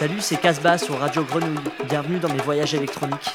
Salut, c'est Casbah sur Radio Grenouille. Bienvenue dans mes voyages électroniques.